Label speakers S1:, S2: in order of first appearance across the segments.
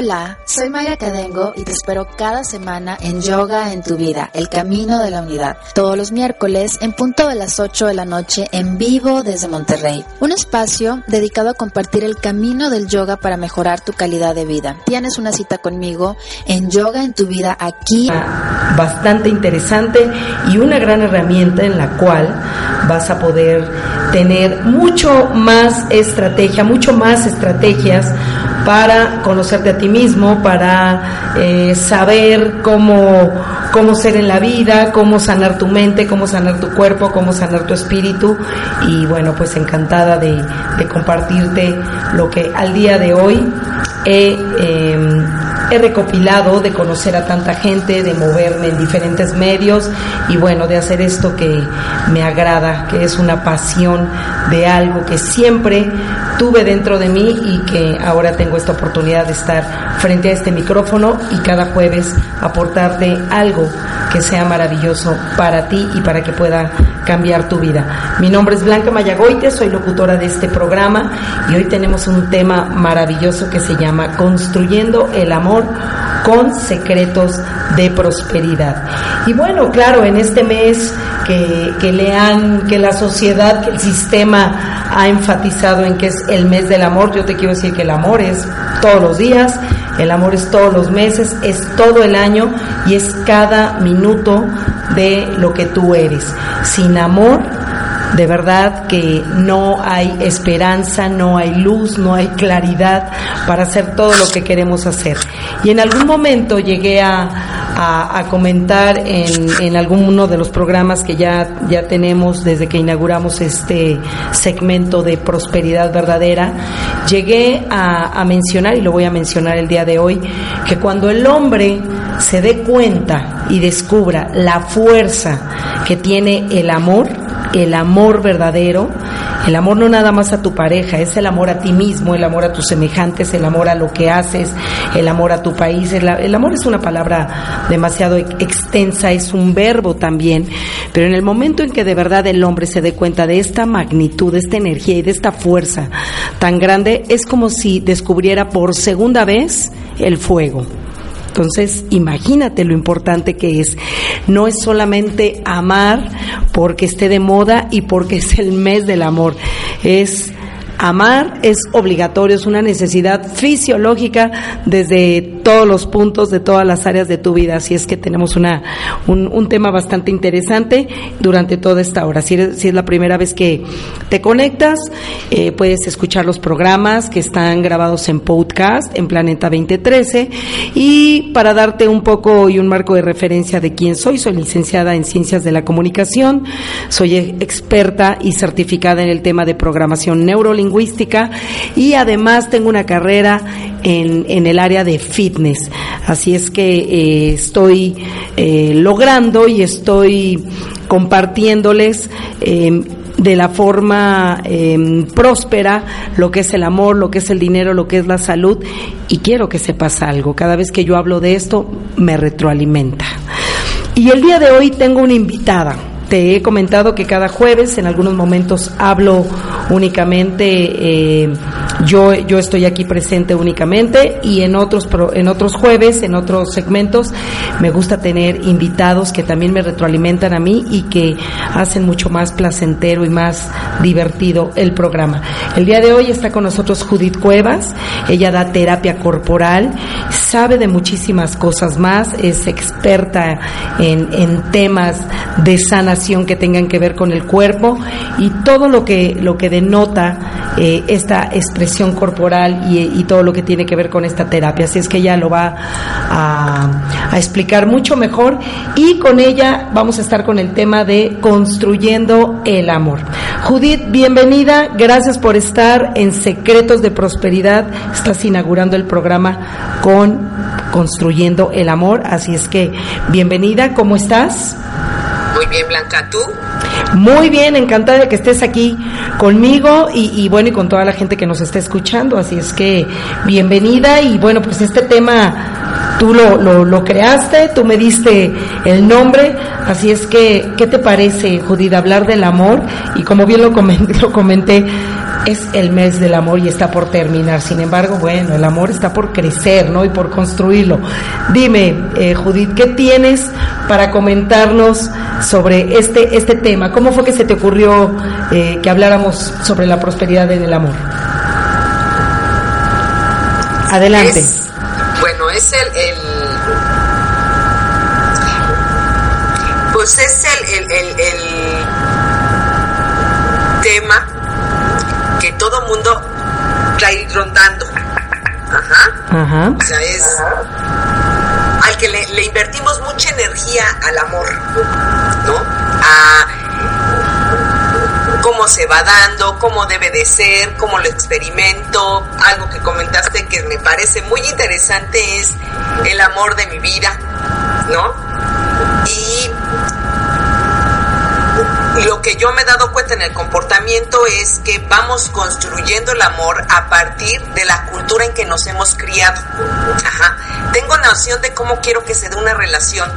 S1: Hola, soy Maya Cadengo y te espero cada semana en Yoga en tu vida, el camino de la unidad. Todos los miércoles en punto de las 8 de la noche en vivo desde Monterrey. Un espacio dedicado a compartir el camino del yoga para mejorar tu calidad de vida. Tienes una cita conmigo en Yoga en tu vida aquí.
S2: Bastante interesante y una gran herramienta en la cual vas a poder tener mucho más estrategia, mucho más estrategias para conocerte a ti mismo, para eh, saber cómo, cómo ser en la vida, cómo sanar tu mente, cómo sanar tu cuerpo, cómo sanar tu espíritu. Y bueno, pues encantada de, compartirte lo que al día de hoy he... Em, he recopilado de conocer a tanta gente, de moverme en diferentes medios y bueno, de hacer esto que me agrada, que es una pasión de algo que siempre tuve dentro de mí y que ahora tengo esta oportunidad de estar frente a este micrófono y cada jueves aportarte algo que sea maravilloso para ti y para que pueda cambiar tu vida. Mi nombre es Blanca Mayagoite, soy locutora de este programa y hoy tenemos un tema maravilloso que se llama Construyendo el amor con secretos de prosperidad. Y bueno, claro, en este mes que, que lean, que la sociedad, que el sistema ha enfatizado en que es el mes del amor, yo te quiero decir que el amor es todos los días, el amor es todos los meses, es todo el año y es cada minuto de lo que tú eres. Sin amor, de verdad que no hay esperanza, no hay luz, no hay claridad para hacer todo lo que queremos hacer. Y en algún momento llegué a, comentar en, en alguno de los programas que ya, ya tenemos desde que inauguramos este segmento de prosperidad verdadera, llegué a, a mencionar, y lo voy a mencionar el día de hoy, que cuando el hombre se dé cuenta y descubra la fuerza que tiene el amor, el amor verdadero, el amor no nada más a tu pareja, es el amor a ti mismo, el amor a tus semejantes, el amor a lo que haces, el amor a tu país. El, amor es una palabra demasiado extensa, es un verbo también, pero en el momento en que de verdad el hombre se dé cuenta de esta magnitud, de esta energía y de esta fuerza tan grande, es como si descubriera por segunda vez el fuego. Entonces, imagínate lo importante que es. No es solamente amar porque esté de moda y porque es el mes del amor. Es Amar es obligatorio, es una necesidad fisiológica desde todos los puntos, de todas las áreas de tu vida. Así es que tenemos una, un, tema bastante interesante durante toda esta hora. Si, es la primera vez que te conectas, eh, puedes escuchar los programas que están grabados en podcast en Planeta 2013. Y para darte un poco y un marco de referencia de quién soy, soy licenciada en Ciencias de la Comunicación, soy experta y certificada en el tema de programación neurolingüística lingüística y además tengo una carrera en, el área de fitness. Así es que eh, estoy eh, logrando y estoy compartiéndoles em, de la forma em, próspera lo que es el amor, lo que es el dinero, lo que es la salud y quiero que sepas algo. Cada vez que yo hablo de esto me retroalimenta. Y el día de hoy tengo una invitada. Te he comentado que cada jueves en algunos momentos hablo únicamente, eh, yo, yo estoy aquí presente únicamente y en otros, en otros jueves, en otros segmentos, me gusta tener invitados que también me retroalimentan a mí y que hacen mucho más placentero y más divertido el programa. El día de hoy está con nosotros Judith Cuevas, ella da terapia corporal, sabe de muchísimas cosas más, es experta en, en temas de que tengan que ver con el cuerpo y todo lo que, lo que denota eh, esta expresión corporal y, todo lo que tiene que ver con esta terapia. Así es que ella lo va a explicar mucho mejor y con ella vamos a estar con el tema de construyendo el amor. Judith, bienvenida, gracias por estar en Secretos de Prosperidad. Estás inaugurando el programa con Construyendo el Amor, así es que bienvenida, ¿cómo estás?
S3: Muy bien, Blanca, ¿tú?
S2: Muy bien, encantada de que estés aquí conmigo y, bueno, y con toda la gente que nos está escuchando. Así es que bienvenida y bueno, pues este tema tú lo, lo, creaste, tú me diste el nombre, así es que, ¿qué te parece, Judith, hablar del amor? Y como bien lo comenté, lo comenté es el mes del amor y está por terminar. Sin embargo, bueno, el amor está por crecer, ¿no? Y por construirlo. Dime, eh, Judith, ¿qué tienes para comentarnos sobre este, este tema? ¿Cómo fue que se te ocurrió eh, que habláramos sobre la prosperidad en el amor? Adelante.
S3: bueno, es el, pues es el, el, tema que todo mundo rondando. Ajá. Ajá. O sea, es al que le, le, invertimos mucha energía al amor, ¿no? A cómo se va dando, cómo debe de ser, cómo lo experimento. Algo que comentaste que me parece muy interesante es el amor de mi vida, ¿no? Y lo que yo me he dado cuenta en el comportamiento es que vamos construyendo el amor a partir de la cultura en que nos hemos criado. Ajá. Tengo noción de cómo quiero que se dé una relación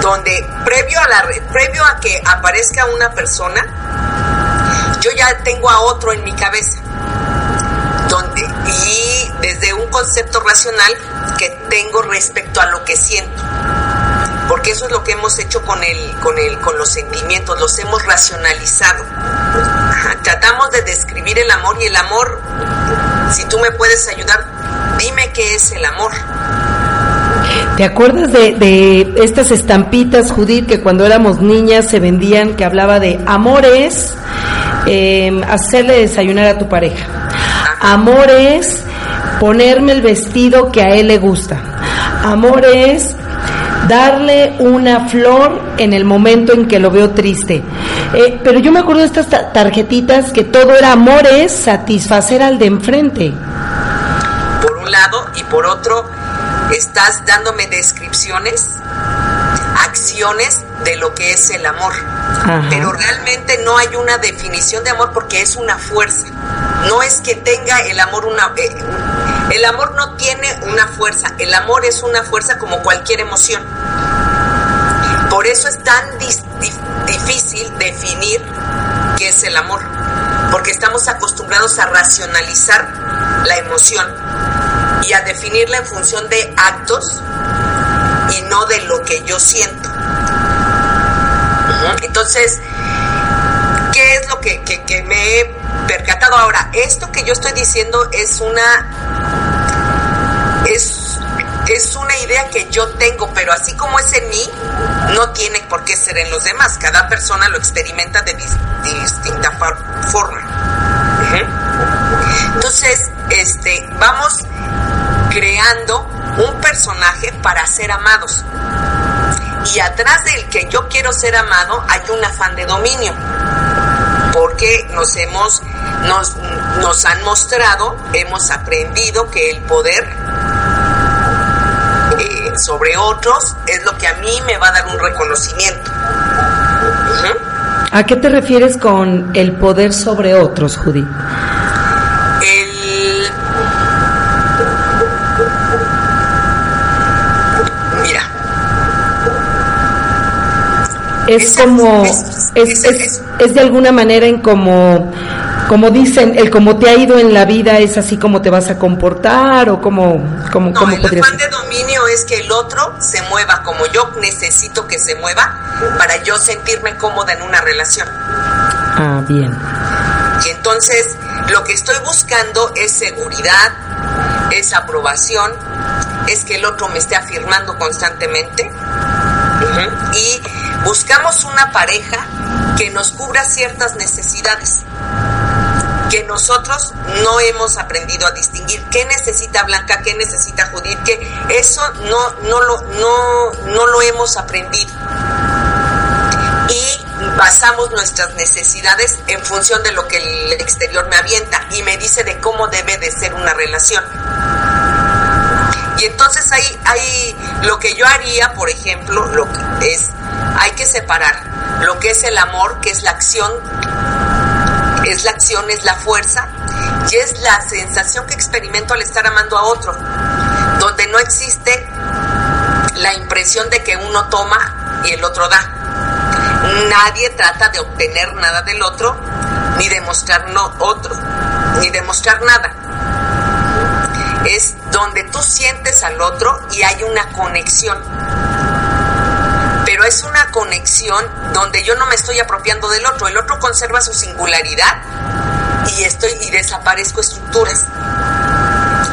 S3: donde previo a previo a que aparezca una persona yo ya tengo a otro en mi cabeza donde y desde un concepto racional que tengo respecto a lo que siento porque eso es lo que hemos hecho con el, con el, con los sentimientos, los hemos racionalizado. Tratamos de describir el amor y el amor, si tú me puedes ayudar, dime qué es el amor.
S2: ¿Te acuerdas de, estas estampitas, Judith, que cuando éramos niñas se vendían, que hablaba de amores, em, hacerle desayunar a tu pareja? Amores, ponerme el vestido que a él le gusta. Amores, darle una flor en el momento en que lo veo triste. Eh, pero yo me acuerdo de estas tarjetitas que todo era amores, satisfacer al de enfrente.
S3: Por un lado y por otro, estás dándome descripciones, acciones de lo que es el amor. Pero realmente no hay una definición de amor porque es una fuerza. No es que tenga el amor una... Eh, el amor no tiene una fuerza. El amor es una fuerza como cualquier emoción. Por eso es tan difícil definir qué es el amor. Porque estamos acostumbrados a racionalizar la emoción y a definirla en función de actos y no de lo que yo siento. Entonces, ¿qué es lo que, me he percatado ahora? Esto que yo estoy diciendo es una... Es, una idea que yo tengo, pero así como es en mí, no tiene por qué ser en los demás. Cada persona lo experimenta de distinta forma. Entonces, este, vamos creando un personaje para ser amados. Y atrás del que yo quiero ser amado hay un afán de dominio. Porque nos hemos, nos, nos han mostrado, hemos aprendido que el poder sobre otros es lo que a mí me va a dar un reconocimiento.
S2: ¿A qué te refieres con el poder sobre otros, Judy? es como es, es, es, de alguna manera en como como dicen el cómo te ha ido en la vida es así como te vas a comportar o como como
S3: no, el afán de dominio es que el otro se mueva como yo necesito que se mueva para yo sentirme cómoda en una relación.
S2: Ah bien.
S3: Y entonces lo que estoy buscando es seguridad es aprobación es que el otro me esté afirmando constantemente. Y buscamos una pareja que nos cubra ciertas necesidades que nosotros no hemos aprendido a distinguir qué necesita Blanca, qué necesita Judith, que eso no, no, lo, no, no lo hemos aprendido. Y basamos nuestras necesidades en función de lo que el exterior me avienta y me dice de cómo debe de ser una relación. Y entonces ahí hay lo que yo haría, por ejemplo, lo que es hay que separar lo que es el amor, que es la acción, es la acción, es la fuerza y es la sensación que experimento al estar amando a otro, donde no existe la impresión de que uno toma y el otro da. Nadie trata de obtener nada del otro, ni demostrar no otro, ni demostrar nada. Es donde tú sientes al otro y hay una conexión. Pero es una conexión donde yo no me estoy apropiando del otro, el otro conserva su singularidad y estoy y desaparezco estructuras,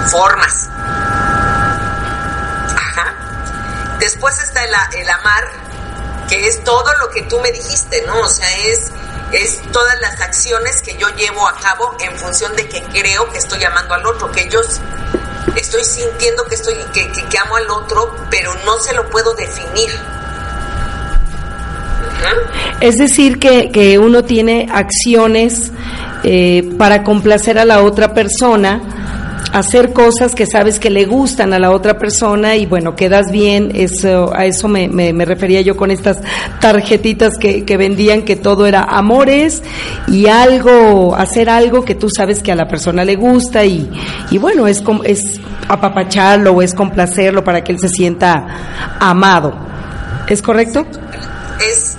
S3: formas. Ajá. Después está el, amar, que es todo lo que tú me dijiste, ¿no? O sea, es es todas las acciones que yo llevo a cabo en función de que creo que estoy amando al otro, que yo estoy sintiendo que estoy que, que, amo al otro, pero no se lo puedo definir.
S2: Es decir, que, que, uno tiene acciones eh, para complacer a la otra persona hacer cosas que sabes que le gustan a la otra persona y bueno, quedas bien, eso, a eso me, me, refería yo con estas tarjetitas que, vendían que todo era amores y algo, hacer algo que tú sabes que a la persona le gusta y, y bueno, es, es apapacharlo o es complacerlo para que él se sienta amado. ¿Es correcto?
S3: Es,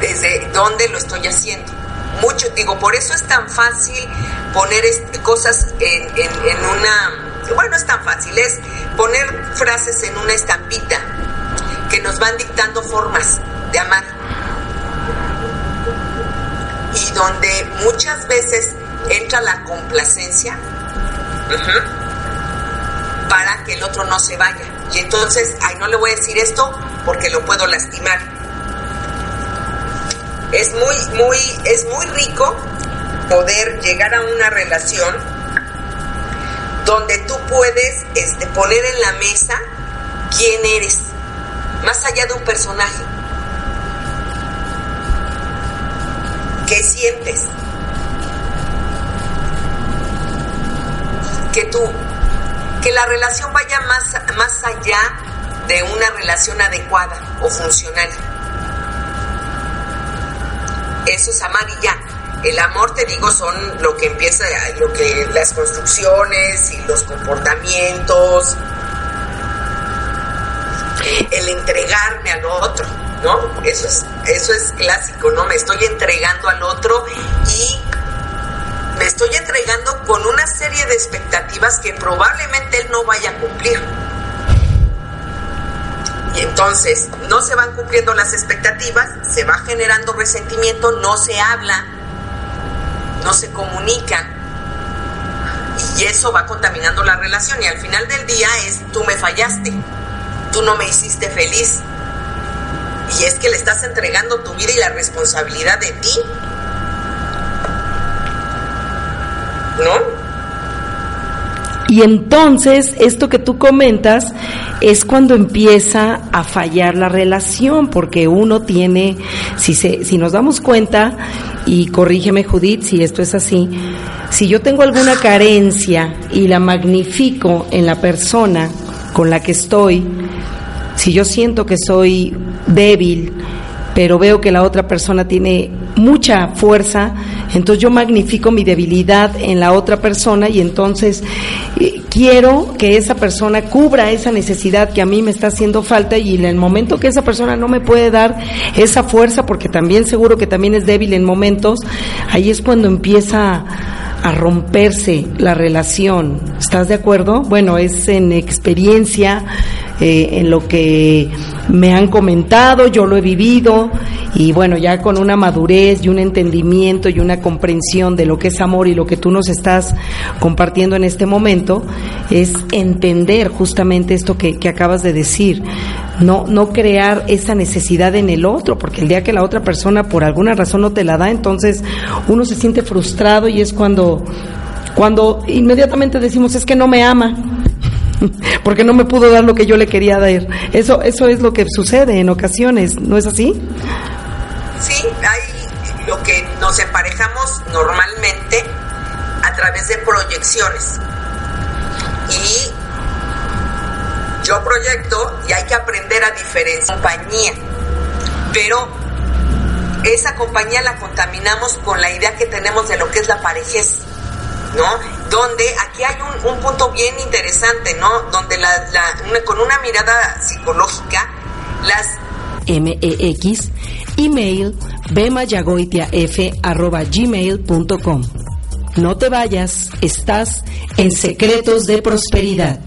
S3: desde dónde lo estoy haciendo mucho, digo, por eso es tan fácil poner cosas en, en, una, bueno, es tan fácil, es poner frases en una estampita que nos van dictando formas de amar. Y donde muchas veces entra la complacencia para que el otro no se vaya. Y entonces, ay, no le voy a decir esto porque lo puedo lastimar. Es muy, muy, es muy rico poder llegar a una relación donde tú puedes este, poner en la mesa quién eres, más allá de un personaje. ¿Qué sientes? Que tú, que la relación vaya más, más allá de una relación adecuada o funcional. Eso es amar el amor, te digo, son lo que empieza, lo que las construcciones y los comportamientos, el entregarme al otro, ¿no? Eso es, eso es clásico, ¿no? Me estoy entregando al otro y me estoy entregando con una serie de expectativas que probablemente él no vaya a cumplir. Entonces no se van cumpliendo las expectativas, se va generando resentimiento, no se habla, no se comunican. Y eso va contaminando la relación. Y al final del día es tú me fallaste, tú no me hiciste feliz y es que le estás entregando tu vida y la responsabilidad de ti, ¿no?
S2: Y entonces, esto que tú comentas es cuando empieza a fallar la relación, porque uno tiene, si, se, si nos damos cuenta, y corrígeme Judith si esto es así, si yo tengo alguna carencia y la magnifico en la persona con la que estoy, si yo siento que soy débil, pero veo que la otra persona tiene mucha fuerza, entonces yo magnifico mi debilidad en la otra persona y entonces eh, quiero que esa persona cubra esa necesidad que a mí me está haciendo falta y en el momento que esa persona no me puede dar esa fuerza, porque también seguro que también es débil en momentos, ahí es cuando empieza a romperse la relación. ¿Estás de acuerdo? Bueno, es en experiencia, eh, en lo que me han comentado, yo lo he vivido y bueno, ya con una madurez y un entendimiento y una comprensión de lo que es amor y lo que tú nos estás compartiendo en este momento, es entender justamente esto que, que acabas de decir. No, no crear esa necesidad en el otro, porque el día que la otra persona por alguna razón no te la da, entonces uno se siente frustrado y es cuando, cuando inmediatamente decimos es que no me ama porque no me pudo dar lo que yo le quería dar. Eso, eso es lo que sucede en ocasiones, ¿no es así?
S3: Sí, hay lo que nos emparejamos normalmente a través de proyecciones. Y yo proyecto y hay que aprender a diferenciar compañía. Pero esa compañía la contaminamos con la idea que tenemos de lo que es la parejez. ¿no? Donde aquí hay un, punto bien interesante, ¿no? Donde la, con una mirada psicológica, las...
S2: MEX, email bemayagoitiaf.gmail.com No te vayas, estás en Secretos de Prosperidad.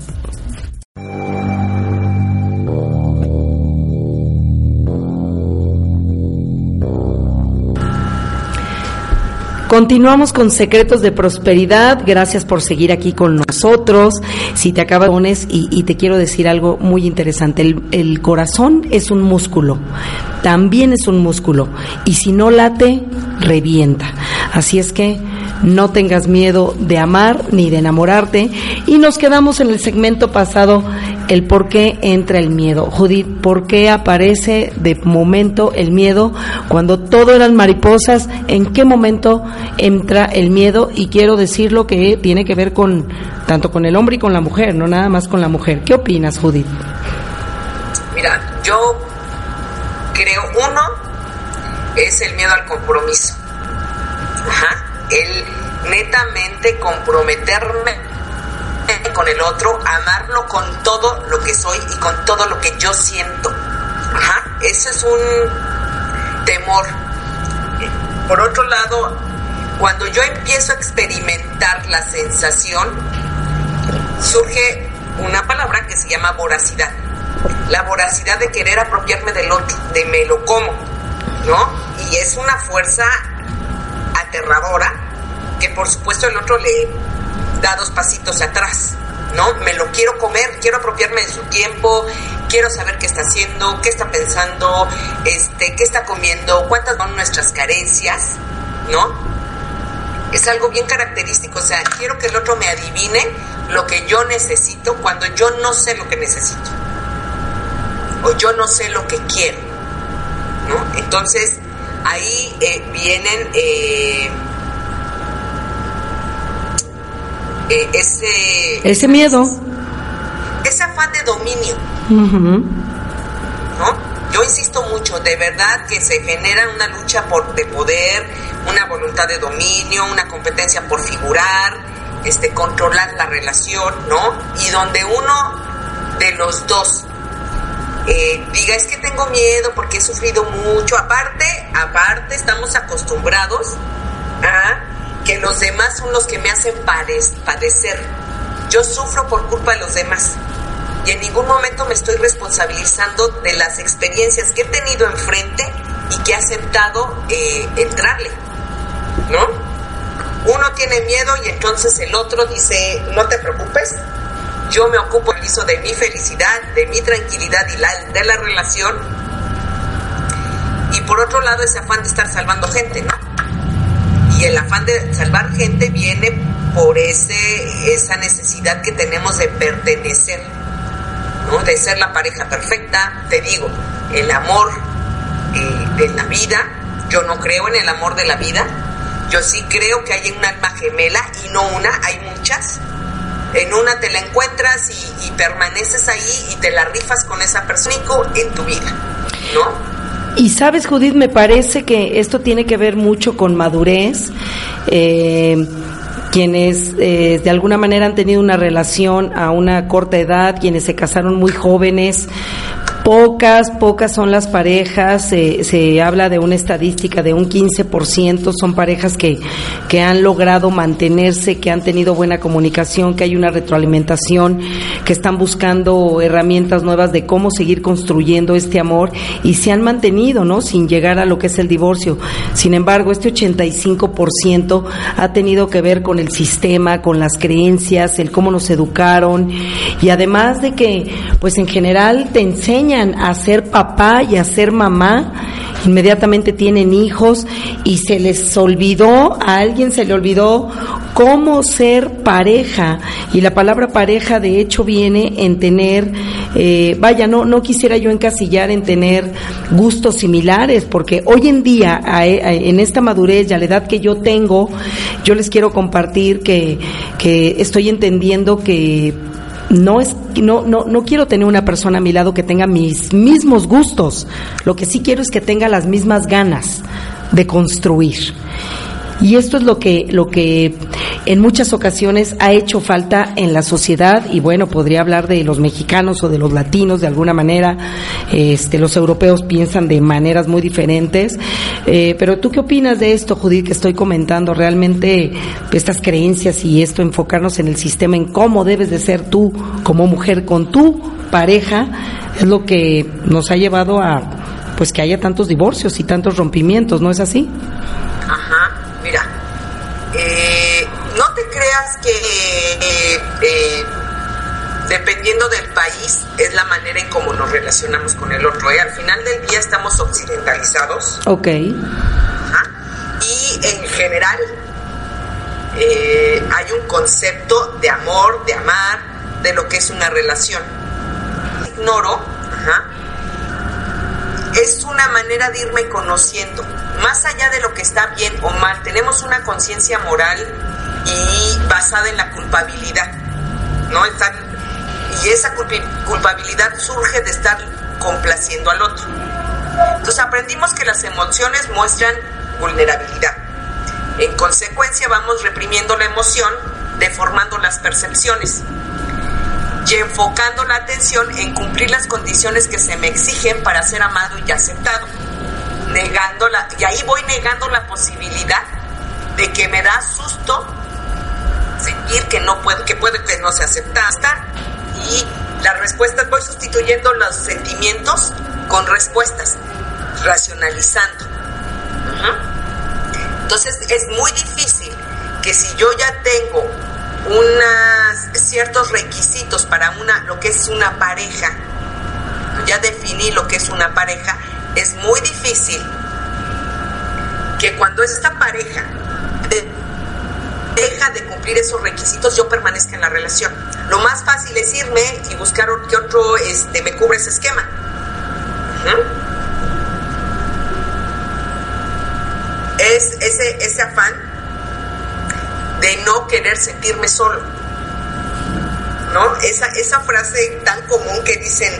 S2: Continuamos con Secretos de Prosperidad. Gracias por seguir aquí con nosotros. Si te acabas y, y te quiero decir algo muy interesante. El, el corazón es un músculo, también es un músculo. Y si no late, revienta. Así es que no tengas miedo de amar ni de enamorarte. Y nos quedamos en el segmento pasado, el por qué entra el miedo. Judith, ¿por qué aparece de momento el miedo cuando todo eran mariposas? ¿En qué momento entra el miedo? Y quiero decirlo que tiene que ver con tanto con el hombre y con la mujer, no nada más con la mujer. ¿Qué opinas, Judith?
S3: Mira, yo creo, uno, es el miedo al compromiso. Ajá el netamente comprometerme con el otro, amarlo con todo lo que soy y con todo lo que yo siento. Ajá, ese es un temor. Por otro lado, cuando yo empiezo a experimentar la sensación, surge una palabra que se llama voracidad. La voracidad de querer apropiarme del otro, de me lo como, ¿no? Y es una fuerza aterradora, que por supuesto el otro le da dos pasitos atrás, ¿no? Me lo quiero comer, quiero apropiarme de su tiempo, quiero saber qué está haciendo, qué está pensando, este, qué está comiendo, cuántas son nuestras carencias, ¿no? Es algo bien característico, o sea, quiero que el otro me adivine lo que yo necesito cuando yo no sé lo que necesito. O yo no sé lo que quiero, ¿no? Entonces, ahí eh, vienen eh, eh, ese
S2: ese miedo
S3: ese afán de dominio ¿no? yo insisto mucho de verdad que se genera una lucha por de poder una voluntad de dominio una competencia por figurar este controlar la relación no y donde uno de los dos eh, diga es que tengo miedo porque he sufrido mucho. Aparte, aparte estamos acostumbrados a que los demás son los que me hacen padecer. Yo sufro por culpa de los demás y en ningún momento me estoy responsabilizando de las experiencias que he tenido enfrente y que he aceptado eh, entrarle, ¿no? Uno tiene miedo y entonces el otro dice, no te preocupes, yo me ocupo de mi felicidad, de mi tranquilidad y la, de la relación. Y por otro lado, ese afán de estar salvando gente, ¿no? Y el afán de salvar gente viene por ese, esa necesidad que tenemos de pertenecer. De ser la pareja perfecta. Te digo, el amor eh, de la vida, yo no creo en el amor de la vida. Yo sí creo que hay un alma gemela y no una, hay muchas en una te la encuentras y, permaneces ahí y te la rifas con esa persona en tu vida, ¿no?
S2: Y sabes, Judith, me parece que esto tiene que ver mucho con madurez. Eh, quienes eh, de alguna manera han tenido una relación a una corta edad, quienes se casaron muy jóvenes, Pocas, pocas son las parejas, se habla de una estadística de un 15%, son parejas que, que han logrado mantenerse, que han tenido buena comunicación, que hay una retroalimentación, que están buscando herramientas nuevas de cómo seguir construyendo este amor y se han mantenido, ¿no? Sin llegar a lo que es el divorcio. Sin embargo, este 85% ha tenido que ver con el sistema, con las creencias, el cómo nos educaron y además de que, pues en general te enseña a ser papá y a ser mamá, inmediatamente tienen hijos y se les olvidó, a alguien se le olvidó cómo ser pareja. Y la palabra pareja de hecho viene en tener, eh, vaya, no, no quisiera yo encasillar en tener gustos similares, porque hoy en día, en esta madurez y a la edad que yo tengo, yo les quiero compartir que, que estoy entendiendo que no es no, no, no quiero tener una persona a mi lado que tenga mis mismos gustos. Lo que sí quiero es que tenga las mismas ganas de construir. Y esto es lo que, lo que en muchas ocasiones ha hecho falta en la sociedad. Y bueno, podría hablar de los mexicanos o de los latinos de alguna manera, este, los europeos piensan de maneras muy diferentes, eh, pero tú qué opinas de esto, Judith, que estoy comentando, realmente estas creencias y esto, enfocarnos en el sistema, en cómo debes de ser tú como mujer con tu pareja, es lo que nos ha llevado a pues que haya tantos divorcios y tantos rompimientos, ¿no es así?
S3: Ajá, mira, eh, no te creas que eh, eh, dependiendo del país es la manera en cómo nos relacionamos con el otro. Al final del día estamos occidentalizados.
S2: Ok. Y
S3: en general hay un concepto de amor, de amar, de lo que es una relación. Ignoro, ajá, es una manera de irme conociendo. Más allá de lo que está bien o mal, tenemos una conciencia moral y basada en la culpabilidad. ¿no? y esa culpabilidad surge de estar complaciendo al otro. Entonces aprendimos que las emociones muestran vulnerabilidad. En consecuencia vamos reprimiendo la emoción, deformando las percepciones y enfocando la atención en cumplir las condiciones que se me exigen para ser amado y aceptado. Negando la, y ahí voy negando la posibilidad de que me da susto sentir que no puedo, que puede que no se acepta y las respuestas voy sustituyendo los sentimientos con respuestas, racionalizando. Entonces es muy difícil que si yo ya tengo unas ciertos requisitos para una lo que es una pareja ya definí lo que es una pareja es muy difícil que cuando esta pareja deja de cumplir esos requisitos yo permanezca en la relación lo más fácil es irme y buscar que otro este, me cubre ese esquema es ese, ese afán de no querer sentirme solo. ¿No? Esa, esa frase tan común que dicen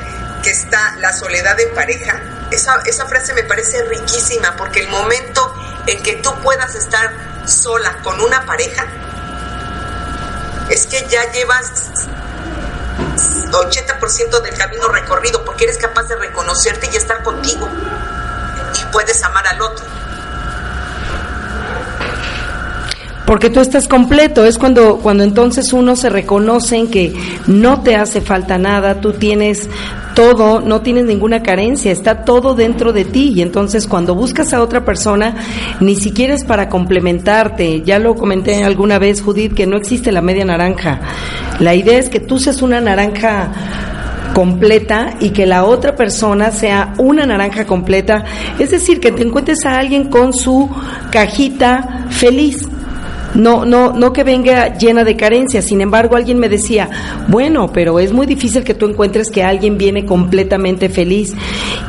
S3: que está la soledad en pareja, esa, esa frase me parece riquísima porque el momento en que tú puedas estar sola con una pareja, es que ya llevas 80% del camino recorrido porque eres capaz de reconocerte y estar contigo y puedes amar al otro.
S2: Porque tú estás completo, es cuando, cuando entonces uno se reconoce en que no te hace falta nada, tú tienes todo, no tienes ninguna carencia, está todo dentro de ti. Y entonces cuando buscas a otra persona ni siquiera es para complementarte, ya lo comenté alguna vez Judith que no existe la media naranja, la idea es que tú seas una naranja completa y que la otra persona sea una naranja completa, es decir, que te encuentres a alguien con su cajita feliz no, no, no que venga llena de carencias. Sin embargo, alguien me decía, bueno, pero es muy difícil que tú encuentres que alguien viene completamente feliz.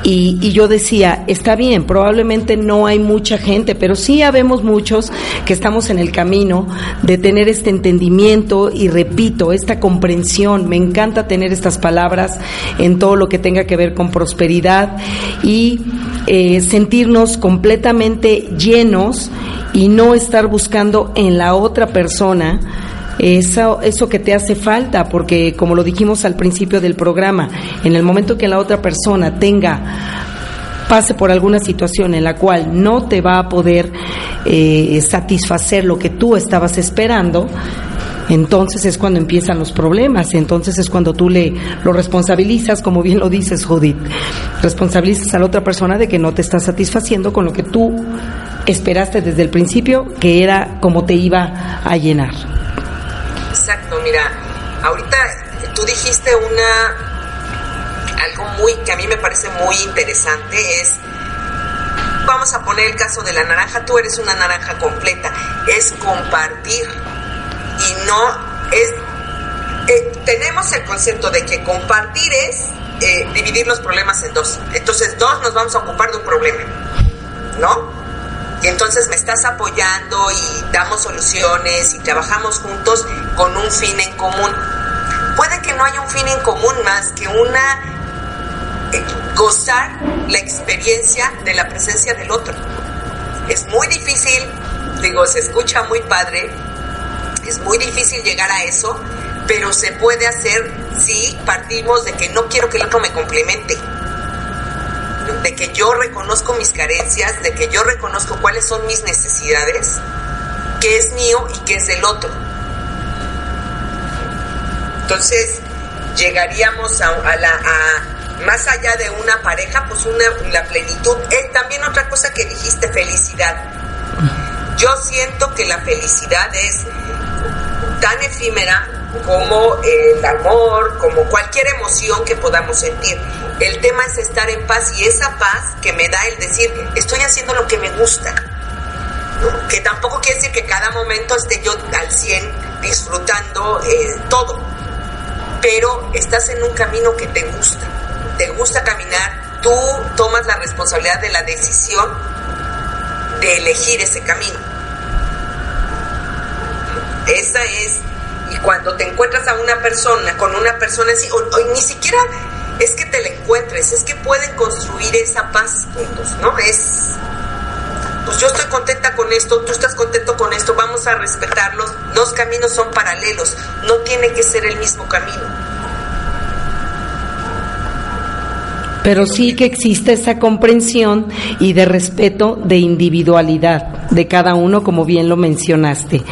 S2: Y, y yo decía, está bien, probablemente no hay mucha gente, pero sí habemos muchos que estamos en el camino de tener este entendimiento y repito, esta comprensión. Me encanta tener estas palabras en todo lo que tenga que ver con prosperidad y eh, sentirnos completamente llenos y no estar buscando en la otra persona eso, eso que te hace falta, porque como lo dijimos al principio del programa, en el momento que la otra persona tenga pase por alguna situación en la cual no te va a poder eh, satisfacer lo que tú estabas esperando, entonces es cuando empiezan los problemas, entonces es cuando tú le lo responsabilizas, como bien lo dices, Judith, responsabilizas a la otra persona de que no te está satisfaciendo con lo que tú esperaste desde el principio que era como te iba a llenar.
S3: Exacto, mira, ahorita tú dijiste una algo muy que a mí me parece muy interesante es vamos a poner el caso de la naranja, tú eres una naranja completa, es compartir y no es eh, tenemos el concepto de que compartir es eh, dividir los problemas en dos. Entonces, dos nos vamos a ocupar de un problema, ¿no? Entonces me estás apoyando y damos soluciones y trabajamos juntos con un fin en común. Puede que no haya un fin en común más que una eh, gozar la experiencia de la presencia del otro. Es muy difícil, digo, se escucha muy padre, Es muy difícil llegar a eso, pero se puede hacer si partimos de que no quiero que el otro me complemente, de que yo reconozco mis carencias, de que yo reconozco cuáles son mis necesidades, qué es mío y qué es del otro. Entonces, llegaríamos a, la... más allá de una pareja, pues una, la plenitud. es también otra cosa que dijiste, felicidad. Yo siento que la felicidad es tan efímera como el amor, como cualquier emoción que podamos sentir. El tema es estar en paz y esa paz que me da el decir, estoy haciendo lo que me gusta. Que tampoco quiere decir que cada momento esté yo al 100 disfrutando eh, todo, pero estás en un camino que te gusta, te gusta caminar, tú tomas la responsabilidad de la decisión de elegir ese camino. Esa es, y cuando te encuentras a una persona, con una persona así, o, ni siquiera es que te la encuentres, es que pueden construir esa paz juntos, ¿no? Es, pues yo estoy contenta con esto, tú estás contento con esto, vamos a respetarlos, dos caminos son paralelos, no tiene que ser el mismo camino.
S2: pero sí que existe esa comprensión y de respeto de individualidad de cada uno, como bien lo mencionaste.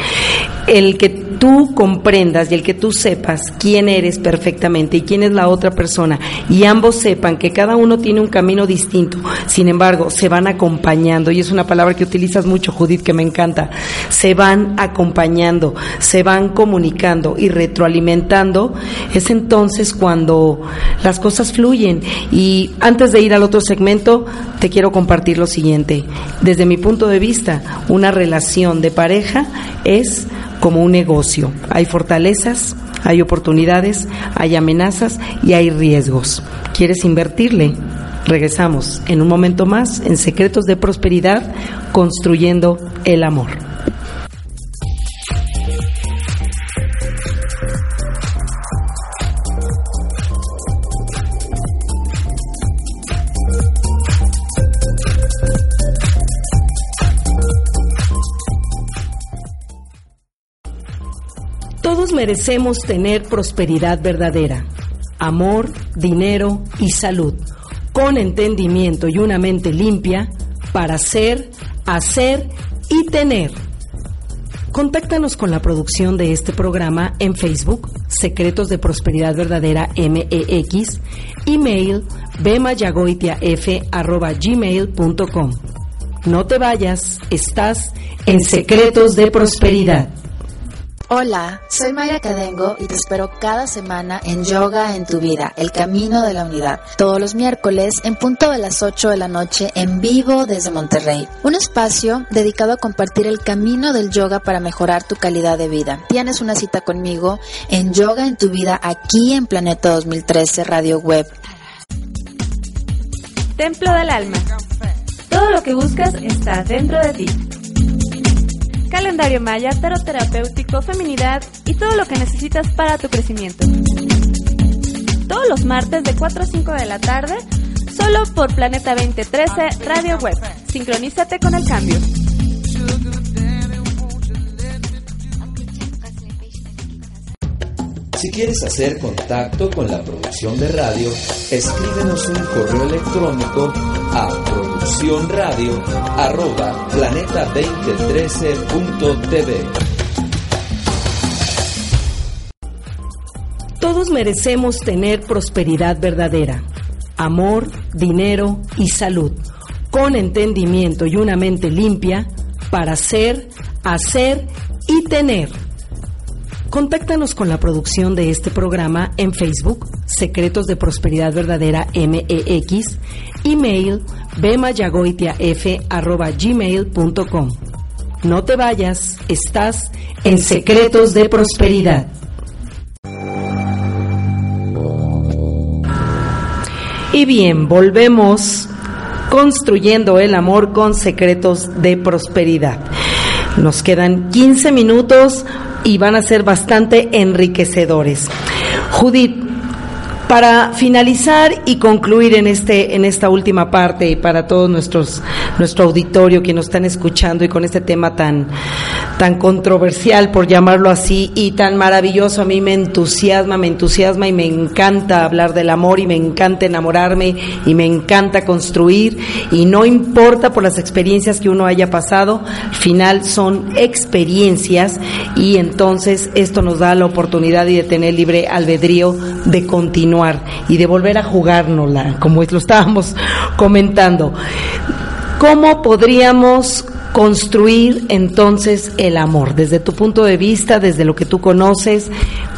S2: El que tú comprendas y el que tú sepas quién eres perfectamente y quién es la otra persona y ambos sepan que cada uno tiene un camino distinto, sin embargo, se van acompañando y es una palabra que utilizas mucho, Judith, que me encanta, se van acompañando, se van comunicando y retroalimentando, es entonces cuando las cosas fluyen. Y antes de ir al otro segmento, te quiero compartir lo siguiente. Desde mi punto de vista, una relación de pareja es como un negocio. Hay fortalezas, hay oportunidades, hay amenazas y hay riesgos. ¿Quieres invertirle? Regresamos en un momento más en Secretos de Prosperidad, construyendo el amor. Merecemos tener prosperidad verdadera, amor, dinero y salud, con entendimiento y una mente limpia para ser, hacer y tener. Contáctanos con la producción de este programa en Facebook, Secretos de Prosperidad Verdadera MEX, email bemayagoitiaf.gmail.com. No te vayas, estás en Secretos de Prosperidad.
S1: Hola, soy Mayra Cadengo y te espero cada semana en Yoga en tu vida, el camino de la unidad. Todos los miércoles en punto de las 8 de la noche en vivo desde Monterrey. Un espacio dedicado a compartir el camino del yoga para mejorar tu calidad de vida. Tienes una cita conmigo en Yoga en tu vida aquí en Planeta 2013 Radio Web.
S4: Templo del Alma. Todo lo que buscas está dentro de ti calendario maya, tarot terapéutico, feminidad y todo lo que necesitas para tu crecimiento. Todos los martes de 4 a 5 de la tarde, solo por Planeta 2013 Radio Web. Sincronízate con el cambio.
S5: Si quieres hacer contacto con la producción de radio, escríbenos un correo electrónico a producciónradio planeta2013.tv.
S2: Todos merecemos tener prosperidad verdadera, amor, dinero y salud, con entendimiento y una mente limpia para ser, hacer y tener. Contáctanos con la producción de este programa en Facebook, Secretos de Prosperidad Verdadera MEX, email bemayagoitiaf.gmail.com. No te vayas, estás en Secretos de Prosperidad. Y bien, volvemos construyendo el amor con secretos de prosperidad. Nos quedan 15 minutos y van a ser bastante enriquecedores. Judith, para finalizar y concluir en este en esta última parte y para todos nuestros nuestro auditorio que nos están escuchando y con este tema tan tan controversial, por llamarlo así, y tan maravilloso. A mí me entusiasma, me entusiasma y me encanta hablar del amor y me encanta enamorarme y me encanta construir y no importa por las experiencias que uno haya pasado, al final son experiencias y entonces esto nos da la oportunidad y de tener libre albedrío de continuar y de volver a jugárnosla, como lo estábamos comentando. ¿Cómo podríamos construir entonces el amor? Desde tu punto de vista, desde lo que tú conoces,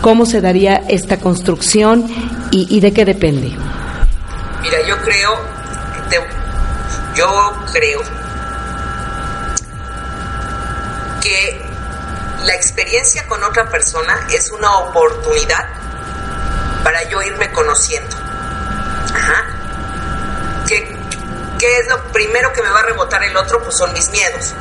S2: ¿cómo se daría esta construcción y, de qué depende?
S3: Mira, yo creo, yo creo que la experiencia con otra persona es una oportunidad para yo irme conociendo. Ajá. ¿Qué, ¿Qué es lo primero que me va a rebotar el otro? Pues son mis miedos.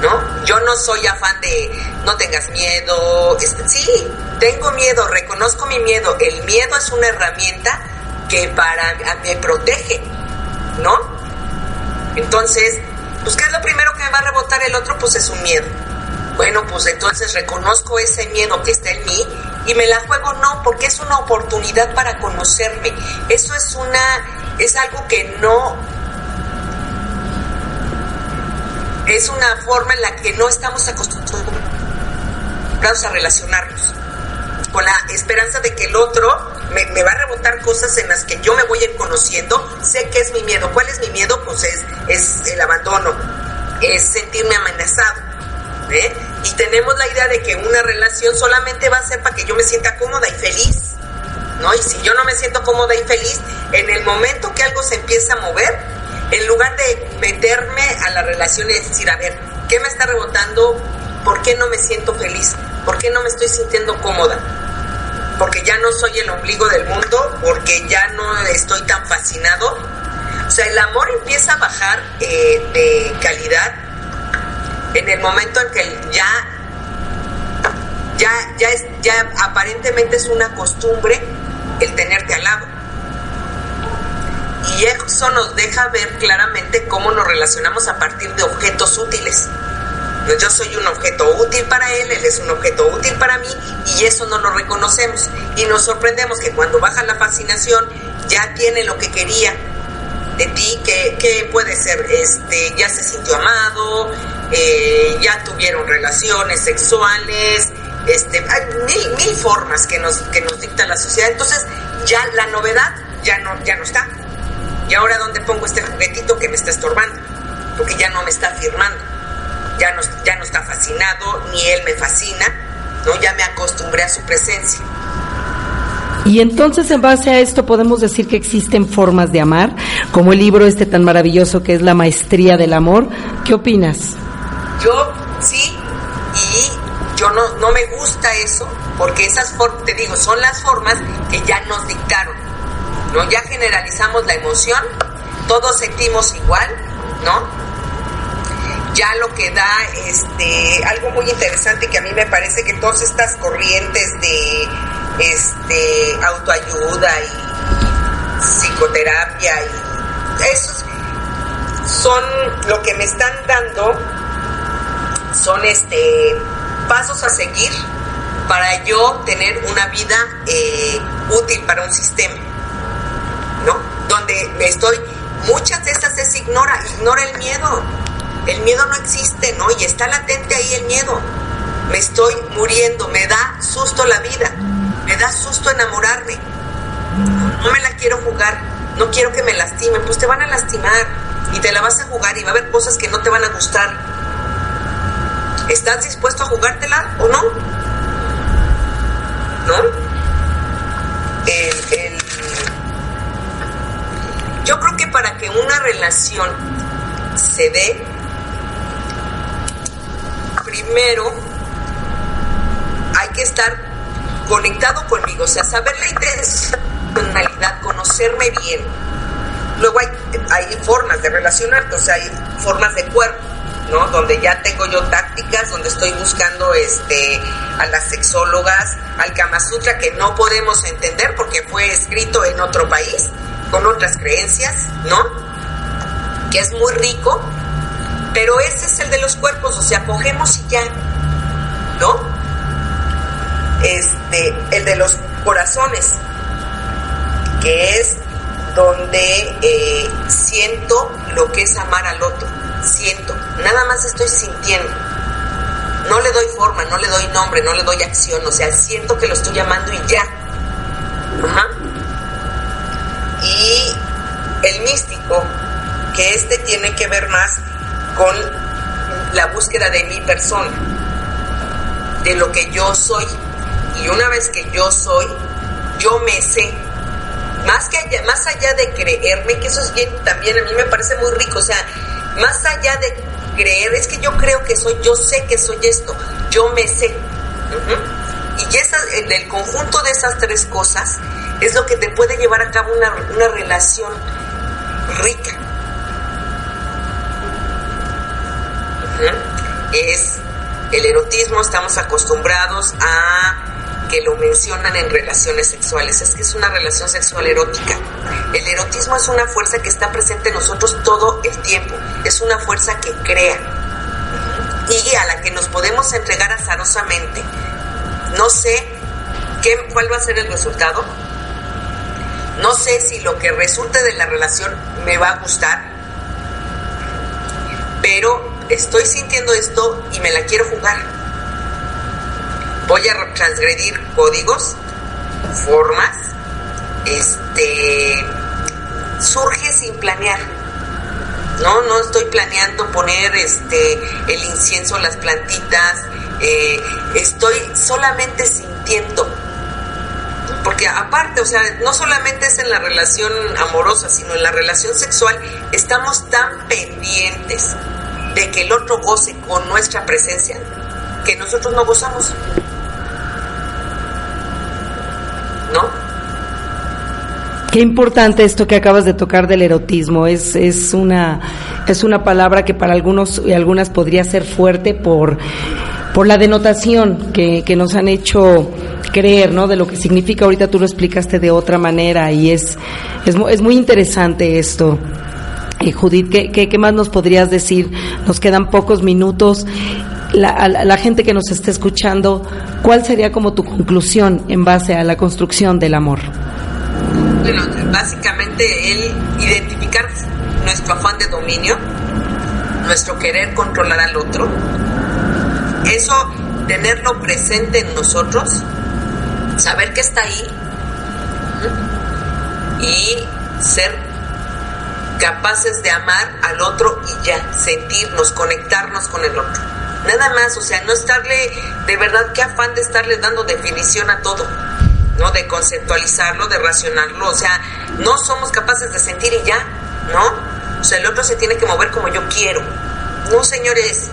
S3: ¿No? Yo no soy afán de no tengas miedo. Sí, tengo miedo, reconozco mi miedo. El miedo es una herramienta que para me protege, ¿no? Entonces, pues ¿qué es lo primero que me va a rebotar el otro? Pues es un miedo. Bueno, pues entonces reconozco ese miedo que está en mí y me la juego no, porque es una oportunidad para conocerme. Eso es una, es algo que no, es una forma en la que no estamos acostumbrados a relacionarnos, con la esperanza de que el otro me, va a rebotar cosas en las que yo me voy a ir conociendo, sé que es mi miedo. ¿Cuál es mi miedo? Pues es, es el abandono, es sentirme amenazado y tenemos la idea de que una relación solamente va a ser para que yo me sienta cómoda y feliz, ¿no? Y si yo no me siento cómoda y feliz, en el momento que algo se empieza a mover, en lugar de meterme a la relación y decir, a ver, ¿qué me está rebotando? ¿Por qué no me siento feliz? ¿Por qué no me estoy sintiendo cómoda? Porque ya no soy el ombligo del mundo, porque ya no estoy tan fascinado. O sea, el amor empieza a bajar eh, de calidad en el momento en que ya ya ya es ya aparentemente es una costumbre el tenerte al lado y eso nos deja ver claramente cómo nos relacionamos a partir de objetos útiles pues yo soy un objeto útil para él, él es un objeto útil para mí y eso no lo reconocemos y nos sorprendemos que cuando baja la fascinación ya tiene lo que quería de ti, que, puede ser, este, ya se sintió amado, eh, ya tuvieron relaciones sexuales, este, hay mil, mil formas que nos, que nos dicta la sociedad. Entonces, ya la novedad ya no, ya no está. Y ahora dónde pongo este juguetito que me está estorbando, porque ya no me está afirmando, ya no, ya no está fascinado, ni él me fascina, ¿no? Ya me acostumbré a su presencia.
S2: Y entonces en base a esto podemos decir que existen formas de amar, como el libro este tan maravilloso que es La Maestría del Amor. ¿Qué opinas?
S3: Yo sí, y yo no, no me gusta eso, porque esas formas, te digo, son las formas que ya nos dictaron, ¿no? Ya generalizamos la emoción, todos sentimos igual, ¿no? ya lo que da este algo muy interesante que a mí me parece que todas estas corrientes de este autoayuda y psicoterapia y esos son lo que me están dando son este pasos a seguir para yo tener una vida eh, útil para un sistema ¿no? donde me estoy muchas de estas es ignora ignora el miedo el miedo no existe, ¿no? Y está latente ahí el miedo. Me estoy muriendo, me da susto la vida, me da susto enamorarme. No me la quiero jugar, no quiero que me lastimen, pues te van a lastimar y te la vas a jugar y va a haber cosas que no te van a gustar. ¿Estás dispuesto a jugártela o no? ¿No? Yo creo que para que una relación se dé, primero hay que estar conectado conmigo, o sea, saber la intencionalidad, conocerme bien. Luego hay, hay formas de relacionarte, o sea, hay formas de cuerpo, ¿no? Donde ya tengo yo tácticas, donde estoy buscando este, a las sexólogas, al Kama Sutra, que no podemos entender porque fue escrito en otro país, con otras creencias, ¿no? Que es muy rico, pero ese es el de los cuerpos, o sea, cogemos y ya. ¿no? Este, el de los corazones, que es donde eh, siento lo que es amar al otro, siento, nada más estoy sintiendo. No le doy forma, no le doy nombre, no le doy acción, o sea, siento que lo estoy llamando y ya. Ajá. Y el místico, que este tiene que ver más con la búsqueda de mi persona, de lo que yo soy. Y una vez que yo soy, yo me sé. Más, que allá, más allá de creerme, que eso es bien, también a mí me parece muy rico, o sea, más allá de creer, es que yo creo que soy, yo sé que soy esto, yo me sé. Y esa, el conjunto de esas tres cosas es lo que te puede llevar a cabo una, una relación rica. Es el erotismo, estamos acostumbrados a que lo mencionan en relaciones sexuales, es que es una relación sexual erótica. El erotismo es una fuerza que está presente en nosotros todo el tiempo, es una fuerza que crea y a la que nos podemos entregar azarosamente. No sé qué, cuál va a ser el resultado, no sé si lo que resulte de la relación me va a gustar, pero estoy sintiendo esto y me la quiero jugar. Voy a transgredir códigos, formas, este surge sin planear. No, no estoy planeando poner este el incienso, las plantitas, eh, estoy solamente sintiendo porque aparte, o sea, no solamente es en la relación amorosa, sino en la relación sexual, estamos tan pendientes de que el otro goce con nuestra presencia que nosotros no gozamos. ¿No?
S2: Qué importante esto que acabas de tocar del erotismo. Es, es, una, es una palabra que para algunos y algunas podría ser fuerte por, por la denotación que, que nos han hecho creer, ¿no? De lo que significa. Ahorita tú lo explicaste de otra manera y es, es, es muy interesante esto. Eh, Judith, ¿qué, ¿qué, más nos podrías decir? Nos quedan pocos minutos. La, la gente que nos está escuchando, ¿cuál sería como tu conclusión en base a la construcción del amor?
S3: Bueno, básicamente el identificar nuestro afán de dominio, nuestro querer controlar al otro, eso tenerlo presente en nosotros saber que está ahí y ser capaces de amar al otro y ya, sentirnos, conectarnos con el otro. Nada más, o sea, no estarle, de verdad, qué afán de estarle dando definición a todo, ¿no? De conceptualizarlo, de racionarlo, o sea, no somos capaces de sentir y ya, ¿no? O sea, el otro se tiene que mover como yo quiero. No, señores,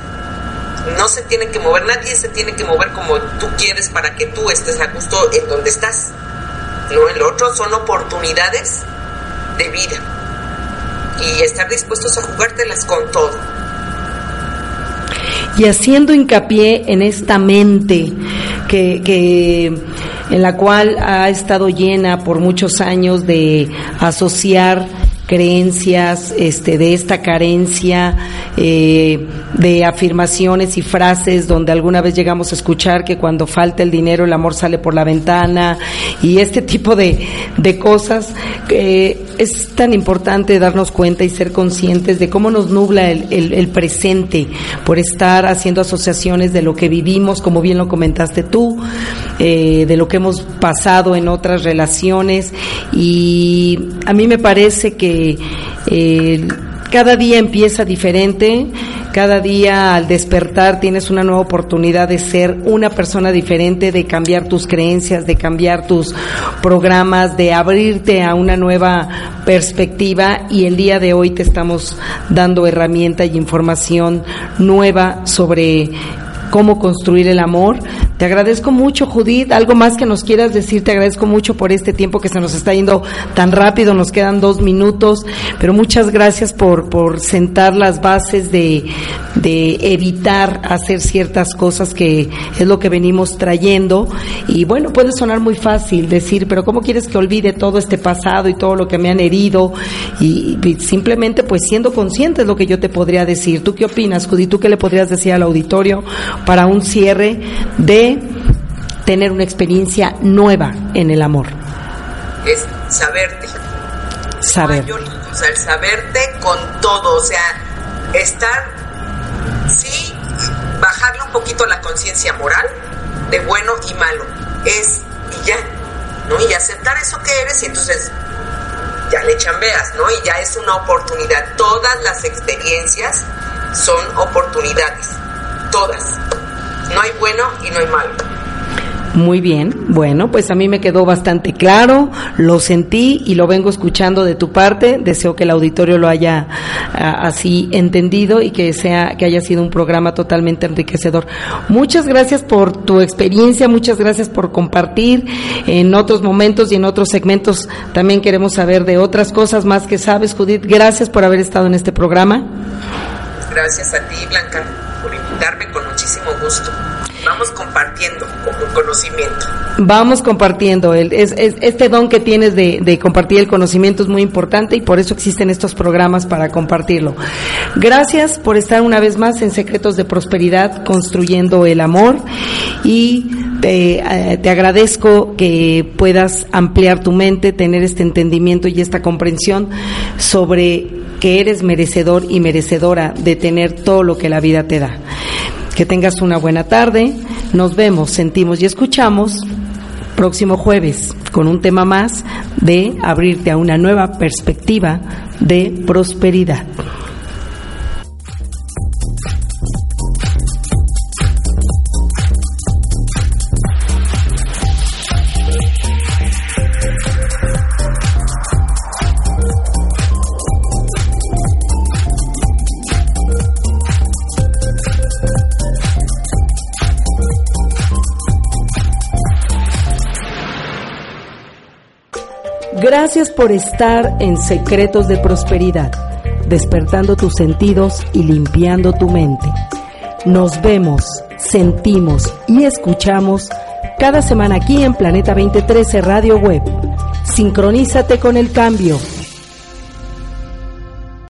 S3: no se tiene que mover, nadie se tiene que mover como tú quieres para que tú estés a gusto en donde estás. No, el otro son oportunidades de vida y estar dispuestos a jugártelas con todo.
S2: Y haciendo hincapié en esta mente que, que en la cual ha estado llena por muchos años de asociar creencias, este, de esta carencia, eh, de afirmaciones y frases donde alguna vez llegamos a escuchar que cuando falta el dinero el amor sale por la ventana y este tipo de, de cosas. Es tan importante darnos cuenta y ser conscientes de cómo nos nubla el, el, presente por estar haciendo asociaciones de lo que vivimos, como bien lo comentaste tú, eh, de lo que hemos pasado en otras relaciones y a mí me parece que eh, cada día empieza diferente, cada día al despertar tienes una nueva oportunidad de ser una persona diferente, de cambiar tus creencias, de cambiar tus programas, de abrirte a una nueva perspectiva y el día de hoy te estamos dando herramienta y información nueva sobre cómo construir el amor Te agradezco mucho, Judith. Algo más que nos quieras decir, te agradezco mucho por este tiempo que se nos está yendo tan rápido, nos quedan dos minutos, pero muchas gracias por, por sentar las bases de, de evitar hacer ciertas cosas que es lo que venimos trayendo. Y bueno, puede sonar muy fácil decir, pero ¿cómo quieres que olvide todo este pasado y todo lo que me han herido? Y, simplemente pues siendo consciente es lo que yo te podría decir. ¿Tú qué opinas, Judith? ¿Tú qué le podrías decir al auditorio para un cierre de tener una experiencia nueva en el amor?
S3: Es saberte.
S2: Saber.
S3: o sea, el saberte con todo, o sea, estar, sí, bajarle un poquito la conciencia moral de bueno y malo. Es, y ya, ¿no? Y aceptar eso que eres y entonces ya le chambeas, ¿no? Y ya es una oportunidad. Todas las experiencias son oportunidades. Todas. No hay bueno y no hay malo.
S2: Muy bien, bueno, pues a mí me quedó bastante claro, lo sentí y lo vengo escuchando de tu parte. Deseo que el auditorio lo haya así entendido y que sea que haya sido un programa totalmente enriquecedor. Muchas gracias por tu experiencia, muchas gracias por compartir. En otros momentos y en otros segmentos también queremos saber de otras cosas más que sabes, Judith. Gracias por haber estado en este programa.
S3: Gracias a ti, Blanca, por invitarme con muchísimo gusto. Vamos compartiendo conocimiento.
S2: Vamos compartiendo. Este don que tienes de, compartir el conocimiento es muy importante y por eso existen estos programas para compartirlo. Gracias por estar una vez más en Secretos de Prosperidad, construyendo el amor y te, eh, te, agradezco que puedas ampliar tu mente, tener este entendimiento y esta comprensión sobre que eres merecedor y merecedora de tener todo lo que la vida te da. Que tengas una buena tarde. Nos vemos, sentimos y escuchamos próximo jueves con un tema más de abrirte a una nueva perspectiva de prosperidad. Gracias por estar en Secretos de Prosperidad, despertando tus sentidos y limpiando tu mente. Nos vemos, sentimos y escuchamos cada semana aquí en Planeta 2013 Radio Web. Sincronízate con el cambio